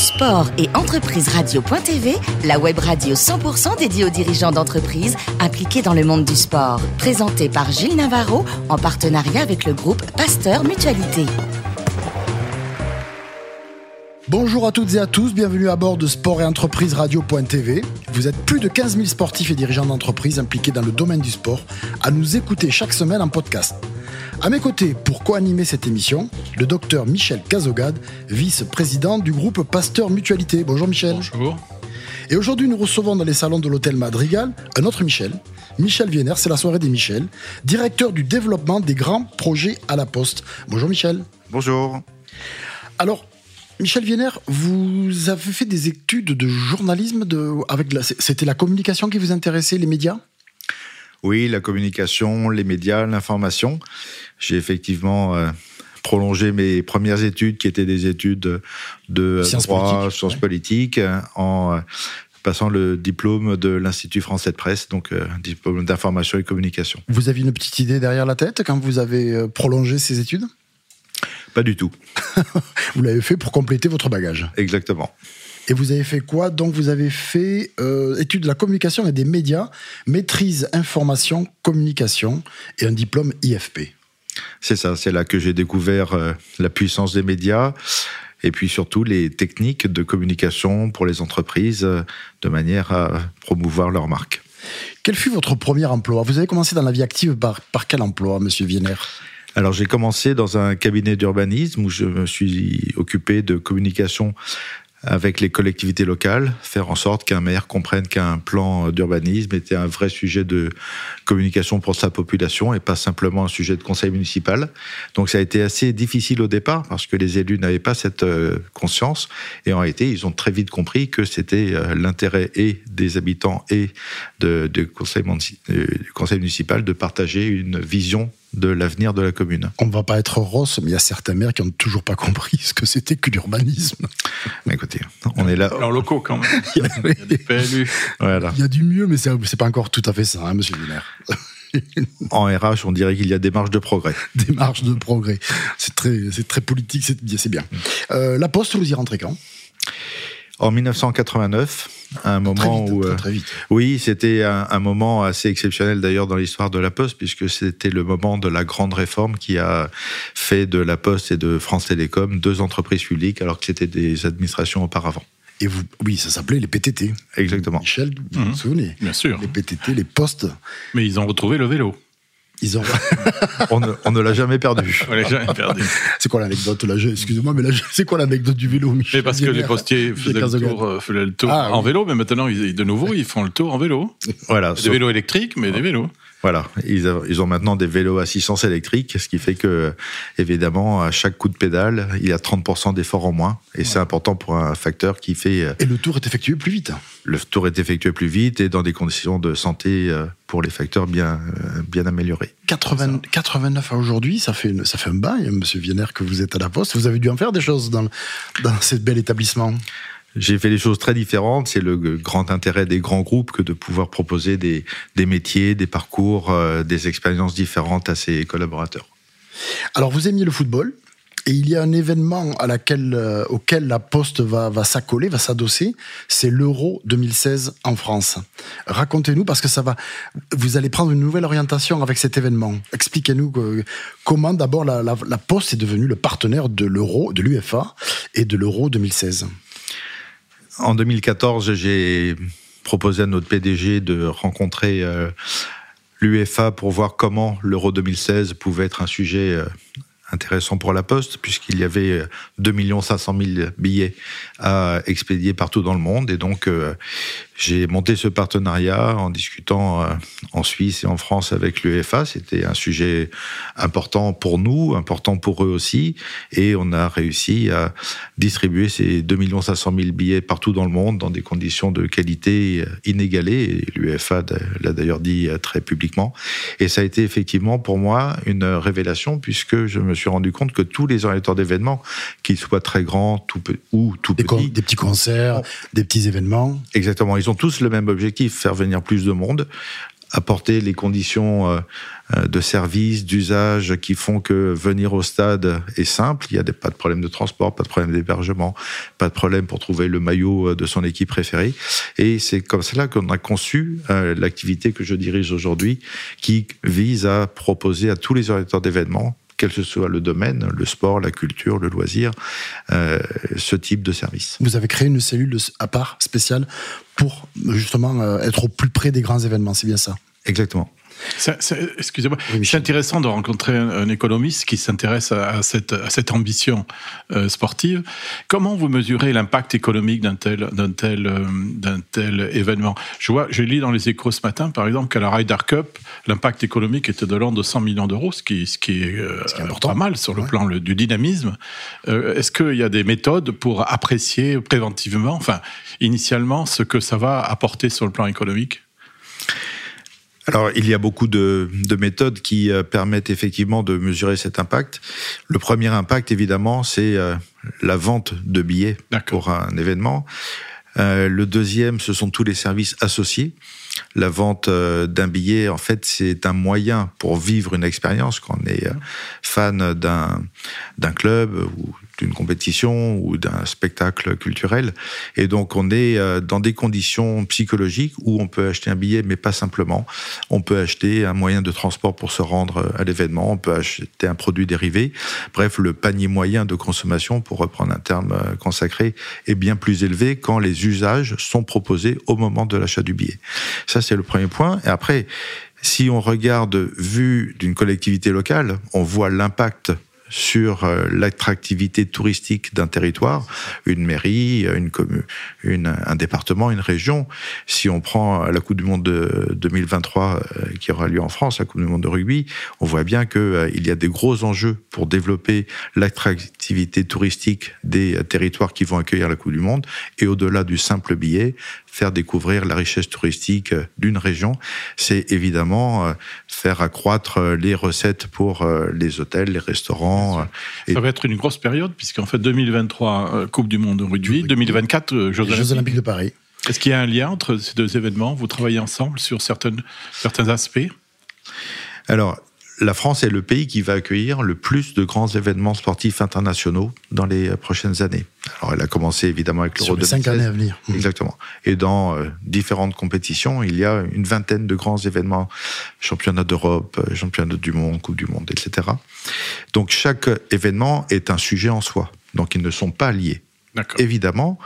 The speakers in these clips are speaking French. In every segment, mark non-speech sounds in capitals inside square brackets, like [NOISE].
Sport et entreprise radio.tv, la web radio 100% dédiée aux dirigeants d'entreprises impliqués dans le monde du sport. Présentée par Gilles Navarro en partenariat avec le groupe Pasteur Mutualité. Bonjour à toutes et à tous, bienvenue à bord de Sport et Entreprise Radio.tv. Vous êtes plus de 15 000 sportifs et dirigeants d'entreprises impliqués dans le domaine du sport à nous écouter chaque semaine en podcast. À mes côtés, pour co-animer cette émission, le docteur Michel Cazogade, vice-président du groupe Pasteur Mutualité. Bonjour Michel. Bonjour. Et aujourd'hui, nous recevons dans les salons de l'hôtel Madrigal un autre Michel, Michel Vienner, c'est la soirée des Michel, directeur du développement des grands projets à la Poste. Bonjour Michel. Bonjour. Alors, Michel Vienner, vous avez fait des études de journalisme de, avec c'était la communication qui vous intéressait, les médias? Oui, la communication, les médias, l'information. J'ai effectivement euh, prolongé mes premières études, qui étaient des études de sciences droit, politiques, sciences ouais. politiques, en euh, passant le diplôme de l'Institut français de presse, donc euh, diplôme d'information et communication. Vous aviez une petite idée derrière la tête quand vous avez euh, prolongé ces études? Pas du tout, [LAUGHS] Vous l'avez fait pour compléter votre bagage. exactement. Et vous avez fait quoi? Donc vous avez fait euh, études de la communication et des médias, maîtrise information, communication et un diplôme IFP. C'est ça, c'est là que j'ai découvert euh, la puissance des médias et puis surtout les techniques de communication pour les entreprises euh, de manière à promouvoir leur marque. Quel fut votre premier emploi? Vous avez commencé dans la vie active par, par quel emploi, Monsieur Vienner Alors j'ai commencé dans un cabinet d'urbanisme où je me suis occupé de communication avec les collectivités locales, faire en sorte qu'un maire comprenne qu'un plan d'urbanisme était un vrai sujet de communication pour sa population et pas simplement un sujet de conseil municipal. Donc ça a été assez difficile au départ parce que les élus n'avaient pas cette euh, conscience et en réalité ils ont très vite compris que c'était euh, l'intérêt et des habitants et de, euh, du conseil municipal de partager une vision de l'avenir de la commune. On ne va pas être rosse, mais il y a certains maires qui n'ont toujours pas compris ce que c'était que l'urbanisme. Mais écoutez, on est là. Alors locaux quand même. [LAUGHS] Il y a- Il y a des PLU. Voilà. Il y a du mieux, mais c'est c'est pas encore tout à fait ça, hein, Monsieur Vienner. [LAUGHS] En RH, on dirait qu'il y a des marges de progrès. Des marges de progrès. C'est très, c'est très politique, c'est bien. c'est bien. Euh, la Poste, vous y rentrez quand? En 1989, un Très moment vite, où... très, euh, très vite. Oui, c'était un, un moment assez exceptionnel d'ailleurs dans l'histoire de la Poste, puisque c'était le moment de la grande réforme qui a fait de la Poste et de France Télécom deux entreprises publiques, alors que c'était des administrations auparavant. Et vous, oui, ça s'appelait les PTT. Exactement. Michel, vous vous Mhm. souvenez? Bien sûr. Les PTT, les postes, Mais ils ont retrouvé le vélo. Ils ont. [LAUGHS] On ne, on ne l'a jamais perdu. On l'a jamais perdu. c'est quoi l'anecdote Excusez-moi, mais là, c'est quoi l'anecdote du vélo, Michel? Mais parce que les postiers faisaient le Cazogade. tour, euh, faisaient le tour Ah, en oui. vélo, mais maintenant, ils, de nouveau, ils font le tour en vélo. Voilà. Des sauf- vélos électriques, mais des vélos. Voilà, ils, a- ils ont maintenant des vélos à assistance électrique, ce qui fait que, évidemment, à chaque coup de pédale, il y a 30% d'effort en moins. Et c'est important pour un facteur qui fait euh, Et le tour est effectué plus vite. le tour est effectué plus vite et dans des conditions de santé euh, pour les facteurs bien, euh, bien améliorées. 80, 89 à aujourd'hui, ça fait, une- ça fait un bail, hein, monsieur Vienner, que vous êtes à la Poste. Vous avez dû en faire des choses dans, dans ce bel établissement. J'ai fait des choses très différentes. C'est le grand intérêt des grands groupes que de pouvoir proposer des, métiers, des parcours, euh, des expériences différentes à ses collaborateurs. Alors, vous aimiez le football. Et il y a un événement euh, auquel la Poste va, s'accoler, va s'adosser, c'est l'Euro 2016 en France. Racontez-nous, parce que vous allez prendre une nouvelle orientation avec cet événement. Expliquez-nous que- comment d'abord la, la- la Poste est devenue le partenaire de l'Euro, de l'UFA et de l'Euro 2016. En 2014, j'ai proposé à notre PDG de rencontrer euh, l'UEFA pour voir comment l'Euro 2016 pouvait être un sujet euh, intéressant pour la Poste, puisqu'il y avait euh, 2 500 000 billets à expédier partout dans le monde. Et donc, euh, j'ai monté ce partenariat en discutant euh, en Suisse et en France avec l'UEFA. C'était un sujet important pour nous, important pour eux aussi. Et on a réussi à distribuer ces 2 500 000 billets partout dans le monde dans des conditions de qualité euh, inégalées. L'UEFA l'a d'ailleurs dit euh, très publiquement. Et ça a été effectivement pour moi une révélation puisque je me suis rendu compte que tous les organisateurs d'événements, qu'ils soient très grands tout ou tout petits, des petits concerts, des petits événements. Exactement, ils ont tous le même objectif, faire venir plus de monde apporter les conditions euh, euh, de service, d'usage qui font que venir au stade est simple. Il n'y a pas de problème de transport, pas de problème d'hébergement, pas de problème pour trouver le maillot euh, de son équipe préférée. Et c'est comme cela qu'on a conçu l'activité que je dirige aujourd'hui, qui vise à proposer à tous les orienteurs d'événements quel que soit le domaine, le sport, la culture, le loisir, euh, ce type de service. Vous avez créé une cellule à part spéciale pour justement euh, être au plus près des grands événements, c'est bien ça? Exactement. Excusez-moi, c'est intéressant de rencontrer un, économiste qui s'intéresse à, cette, à, cette, ambition euh, sportive. Comment vous mesurez l'impact économique d'un tel, d'un tel, euh, d'un tel événement? Je vois, je lis dans les Échos ce matin, par exemple, qu'à la Ryder Cup, l'impact économique était de l'ordre de 100 millions d'euros, ce qui, ce qui est, euh, pas mal sur le plan du dynamisme. Est-ce qu'il y a des méthodes pour apprécier préventivement, enfin, initialement, ce que ça va apporter sur le plan économique? Alors, il y a beaucoup de, méthodes qui euh, permettent effectivement de mesurer cet impact. Le premier impact, évidemment, c'est euh, la vente de billets pour un événement. Euh, le deuxième, ce sont tous les services associés. La vente d'un billet, en fait, c'est un moyen pour vivre une expérience. Quand on est fan d'un club ou d'une compétition ou d'un spectacle culturel. Et donc on est euh, dans des conditions psychologiques où on peut acheter un billet, mais pas simplement. On peut acheter un moyen de transport pour se rendre à l'événement, on peut acheter un produit dérivé. Bref, le panier moyen de consommation, pour reprendre un terme euh, consacré, est bien plus élevé quand les usages sont proposés au moment de l'achat du billet. Ça, c'est le premier point. Et après, si on regarde vu d'une collectivité locale, on voit l'impact sur euh, l'attractivité touristique d'un territoire, une mairie, une commune, une, un département, une région. Si on prend la Coupe du Monde de 2023 euh, qui aura lieu en France, la Coupe du Monde de rugby, on voit bien qu'il euh, il y a des gros enjeux pour développer l'attractivité touristique des territoires qui vont accueillir la Coupe du Monde et au-delà du simple billet, faire découvrir la richesse touristique d'une région, c'est évidemment euh, faire accroître euh, les recettes pour euh, les hôtels, les restaurants. Ça va être une grosse période, puisqu'en fait 2023, Coupe du Monde de rugby, 2024, Jeux, Jeux Olympiques de Paris. Est-ce qu'il y a un lien entre ces deux événements? Vous travaillez ensemble sur certaines, certains aspects? Alors, la France est le pays qui va accueillir le plus de grands événements sportifs internationaux dans les prochaines années. Alors, elle a commencé évidemment avec l'Euro 2016. cinq années à venir. Mmh. Exactement. Et dans euh, différentes compétitions, il y a une vingtaine de grands événements, championnat d'Europe, euh, championnat du monde, Coupe du monde, etc. Donc, chaque événement est un sujet en soi. Donc, ils ne sont pas liés. Évidemment,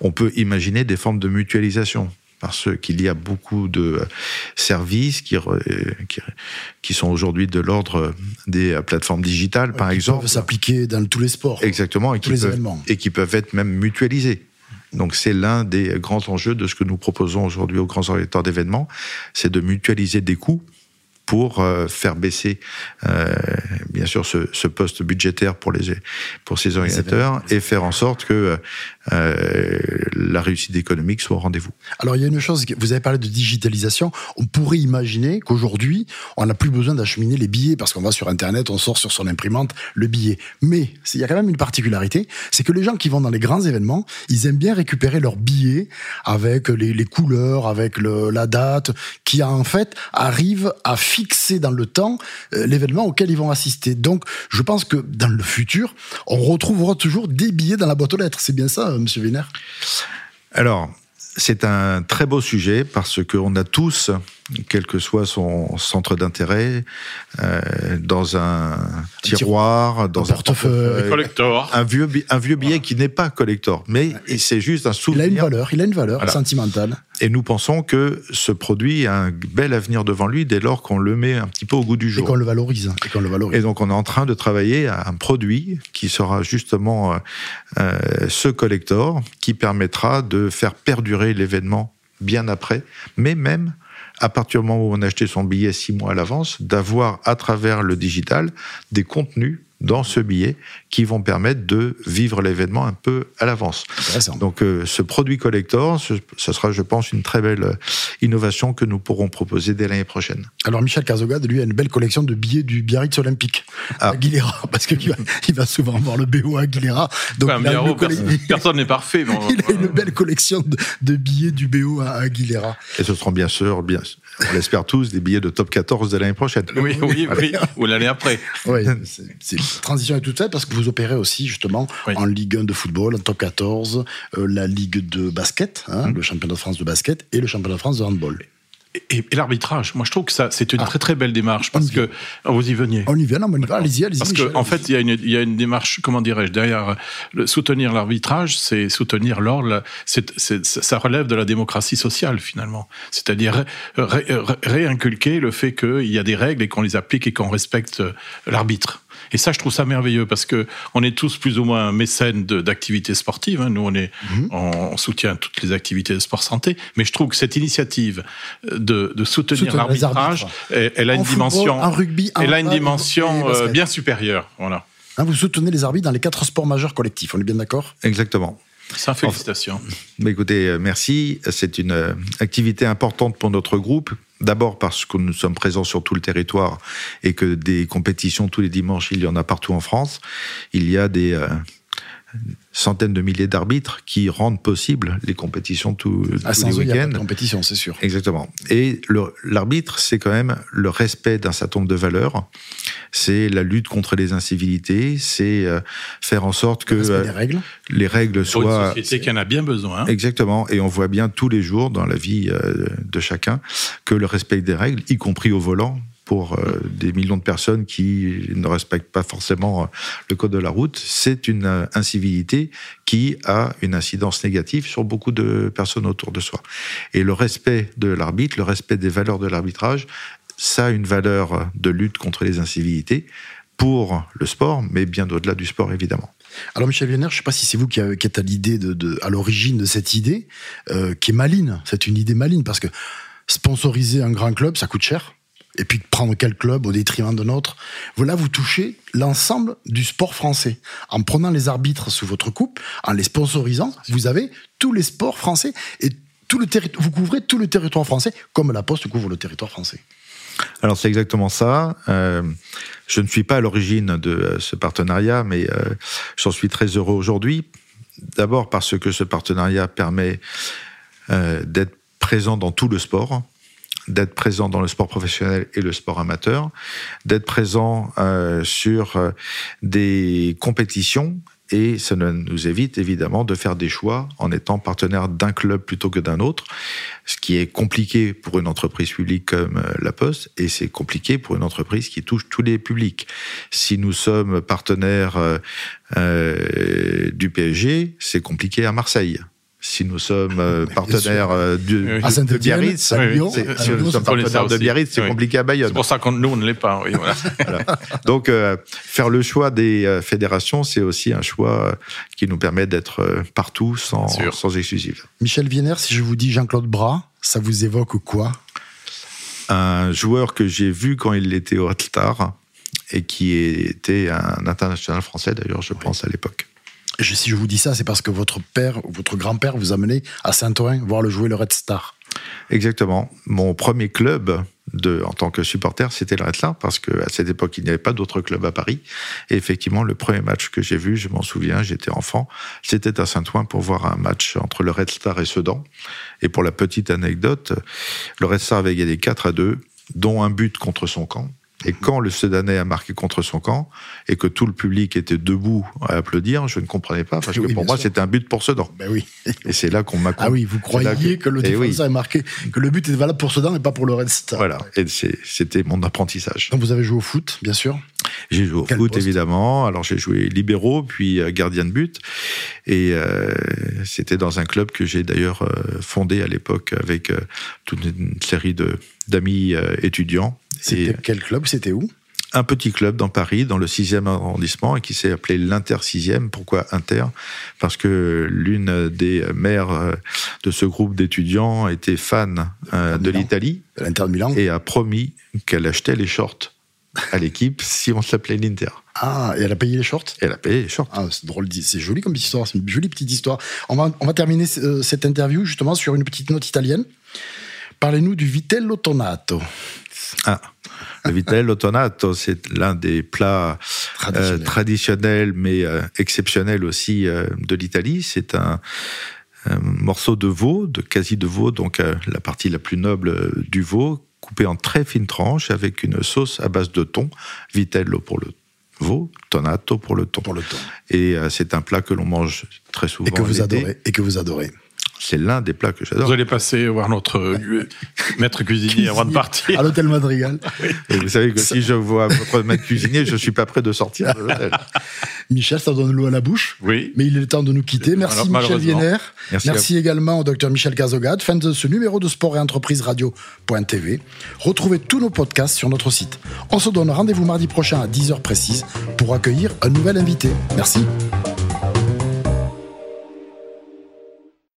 on peut imaginer des formes de mutualisation parce qu'il y a beaucoup de services qui, qui, sont aujourd'hui de l'ordre des plateformes digitales, par qui exemple. peuvent s'appliquer dans tous les sports. Exactement, et, qui peuvent, et qui peuvent être même mutualisés. Donc c'est l'un des grands enjeux de ce que nous proposons aujourd'hui aux grands organisateurs d'événements, c'est de mutualiser des coûts pour euh, faire baisser, euh, bien sûr, ce, ce, poste budgétaire pour, les, pour ces organisateurs et faire en sorte que euh, la réussite économique soit au rendez-vous. Alors il y a une chose, vous avez parlé de digitalisation, on pourrait imaginer qu'aujourd'hui, on n'a plus besoin d'acheminer les billets parce qu'on va sur Internet, on sort sur son imprimante le billet. Mais il y a quand même une particularité, c'est que les gens qui vont dans les grands événements, ils aiment bien récupérer leurs billets avec les, les couleurs, avec le, la date, qui en fait arrive à fixer dans le temps euh, l'événement auquel ils vont assister. Donc je pense que dans le futur, on retrouvera toujours des billets dans la boîte aux lettres. C'est bien ça Monsieur Wiener? Alors, c'est un très beau sujet parce qu'on a tous, quel que soit son centre d'intérêt, euh, dans un tiroir, dans un, portefeuille, un vieux, un vieux billet qui n'est pas collector, mais c'est juste un souvenir. Il a une valeur, il a une valeur sentimentale. Et nous pensons que ce produit a un bel avenir devant lui dès lors qu'on le met un petit peu au goût du jour. Et qu'on le valorise. Et, qu'on le valorise. et donc on est en train de travailler à un produit qui sera justement euh, euh, ce collector qui permettra de faire perdurer l'événement bien après, mais même à partir du moment où on a acheté son billet six mois à l'avance, d'avoir à travers le digital des contenus dans ce billet qui vont permettre de vivre l'événement un peu à l'avance. Donc euh, ce produit collector, ce, sera, je pense, une très belle euh, innovation que nous pourrons proposer dès l'année prochaine. Alors Michel Cazogade, lui, a une belle collection de billets du Biarritz Olympique à ah. Aguilera, [LAUGHS] parce qu'il va, il va souvent voir le BO à Aguilera. Donc personne n'est parfait. [LAUGHS] il a une belle collection de, billets du BO à Aguilera. Et ce seront bien sûr, bien, on l'espère tous, des billets de top 14 de l'année prochaine. Oui, oui, oui, ou l'année après. Oui, c'est, transition est toute faite parce que vous opérez aussi justement en Ligue 1 de football, en top 14, euh, la Ligue de basket, hein, mmh. le championnat de France de basket et le championnat de France de handball et, l'arbitrage, moi je trouve que ça c'est une ah. très très belle démarche parce que oh, vous y veniez. On y vient, non, allez-y, allez-y. Parce qu'en en fait, il y, a une, il y a une démarche, comment dirais-je, derrière le, soutenir l'arbitrage, c'est soutenir l'ordre. Ça relève de la démocratie sociale finalement, c'est-à-dire réinculquer le fait qu'il y a des règles et qu'on les applique et qu'on respecte l'arbitre. Et ça, je trouve ça merveilleux parce que on est tous plus ou moins mécènes d'activités sportives. Hein. Nous, on est, mhm. on soutient toutes les activités de sport santé. Mais je trouve que cette initiative de, de soutenir l'arbitrage, elle, a une dimension, rugby, elle a une dimension euh, bien supérieure. Voilà. Hein, vous soutenez les arbitres dans les quatre sports majeurs collectifs. On est bien d'accord? Exactement. Ça, félicitations. Mais écoutez, euh, merci. C'est une euh, activité importante pour notre groupe. D'abord parce que nous sommes présents sur tout le territoire et que des compétitions tous les dimanches, il y en a partout en France. Il y a des, euh, centaines de milliers d'arbitres qui rendent possible les compétitions tout, ah, tous les week-ends. compétition, c'est sûr. Exactement. Et l'arbitre, c'est quand même le respect d'un certain nombre de valeurs. C'est la lutte contre les incivilités. C'est euh, faire en sorte que euh, les règles, les règles soient. Une société qui en a bien besoin. Exactement. Et on voit bien tous les jours dans la vie euh, de chacun que le respect des règles, y compris au volant, pour euh, des millions de personnes qui ne respectent pas forcément euh, le code de la route, c'est une euh, incivilité qui a une incidence négative sur beaucoup de personnes autour de soi. Et le respect de l'arbitre, le respect des valeurs de l'arbitrage, ça a une valeur de lutte contre les incivilités pour le sport, mais bien au-delà du sport, évidemment. Alors Michel Vienner, je ne sais pas si c'est vous qui, êtes à l'idée à l'origine de cette idée, qui est maligne. C'est une idée maligne parce que sponsoriser un grand club, ça coûte cher et puis de prendre quel club au détriment de notre. Voilà, vous touchez l'ensemble du sport français. En prenant les arbitres sous votre coupe, en les sponsorisant, vous avez tous les sports français et tout le vous couvrez tout le territoire français comme la Poste couvre le territoire français. Alors c'est exactement ça. Euh, je ne suis pas à l'origine de euh, ce partenariat, mais euh, j'en suis très heureux aujourd'hui. D'abord parce que ce partenariat permet d'être présent dans tout le sport, d'être présent dans le sport professionnel et le sport amateur, d'être présent euh, sur euh, des compétitions et ça nous évite évidemment de faire des choix en étant partenaire d'un club plutôt que d'un autre, ce qui est compliqué pour une entreprise publique comme euh, La Poste et c'est compliqué pour une entreprise qui touche tous les publics. Si nous sommes partenaires euh, du PSG, c'est compliqué à Marseille si nous sommes [LAUGHS] euh, partenaires euh, de, Biarritz, si nous sommes partenaires de Biarritz, c'est compliqué à Bayonne. C'est pour ça que nous, on ne l'est pas. [LAUGHS] Donc, euh, faire le choix des fédérations, c'est aussi un choix qui nous permet d'être partout sans, sans exclusif. Michel Vienner, si je vous dis Jean-Claude Bras, ça vous évoque quoi? Un joueur que j'ai vu quand il était au Star et qui était un international français, d'ailleurs, je pense, à l'époque si je vous dis ça, c'est parce que votre père ou votre grand-père vous a mené à Saint-Ouen voir le jouer le Red Star. Exactement. Mon premier club en tant que supporter, c'était le Red Star, parce qu'à cette époque, il n'y avait pas d'autres clubs à Paris. Et effectivement, le premier match que j'ai vu, je m'en souviens, j'étais enfant, c'était à Saint-Ouen pour voir un match entre le Red Star et Sedan. Et pour la petite anecdote, le Red Star avait gagné 4 à 2, dont un but contre son camp. Et quand le Sedanais a marqué contre son camp et que tout le public était debout à applaudir, je ne comprenais pas parce que pour moi c'était un but pour Sedan. Ben oui. Et c'est là qu'on m'a. Ah oui, vous croyez que... le eh défenseur a marqué que le but était valable pour Sedan et pas pour le Red Star. Voilà. Et c'était mon apprentissage. Donc vous avez joué au foot, bien sûr. J'ai joué au foot évidemment. Alors j'ai joué libéraux puis euh, gardien de but et euh, c'était dans un club que j'ai d'ailleurs euh, fondé à l'époque avec toute une série d'amis étudiants c'était quel club C'était où? un petit club dans Paris, dans le 6e arrondissement, et qui s'est appelé l'Inter 6e. Pourquoi Inter? Parce que l'une des mères euh, de ce groupe d'étudiants était fan euh, de l'Italie. L'Inter de Milan. Et a promis qu'elle achetait les shorts à l'équipe [LAUGHS] si on s'appelait l'Inter. Ah, et elle a payé les shorts? Elle a payé les shorts. Ah, c'est drôle, c'est joli comme histoire, c'est une jolie petite histoire. On va, on va terminer euh, cette interview justement sur une petite note italienne. Parlez-nous du vitello tonato. Ah, le vitello tonato, c'est l'un des plats euh, traditionnels, mais euh, exceptionnels aussi euh, de l'Italie. C'est un, morceau de veau, de quasi de veau, donc la partie la plus noble du veau, coupé en très fines tranches avec une sauce à base de thon, vitello pour le veau, tonato pour le thon. Pour le thon. Et euh, c'est un plat que l'on mange très souvent. Et que vous l'été. adorez. Et que vous adorez. C'est l'un des plats que j'adore. Vous allez passer voir notre euh, maître cuisinier [LAUGHS] avant de partir. À l'hôtel Madrigal. [LAUGHS] Et vous savez que si je vois votre maître cuisinier, je suis pas prêt de sortir de l'hôtel. [LAUGHS] Michel, ça donne l'eau à la bouche. Oui. Mais il est temps de nous quitter. Merci Alors, Michel. Vienner. Merci Merci, à également au docteur Michel Cazogade. Fin de ce numéro de Sport et Entreprise Radio.tv. Retrouvez tous nos podcasts sur notre site. On se donne rendez-vous mardi prochain à 10h précise pour accueillir un nouvel invité. Merci.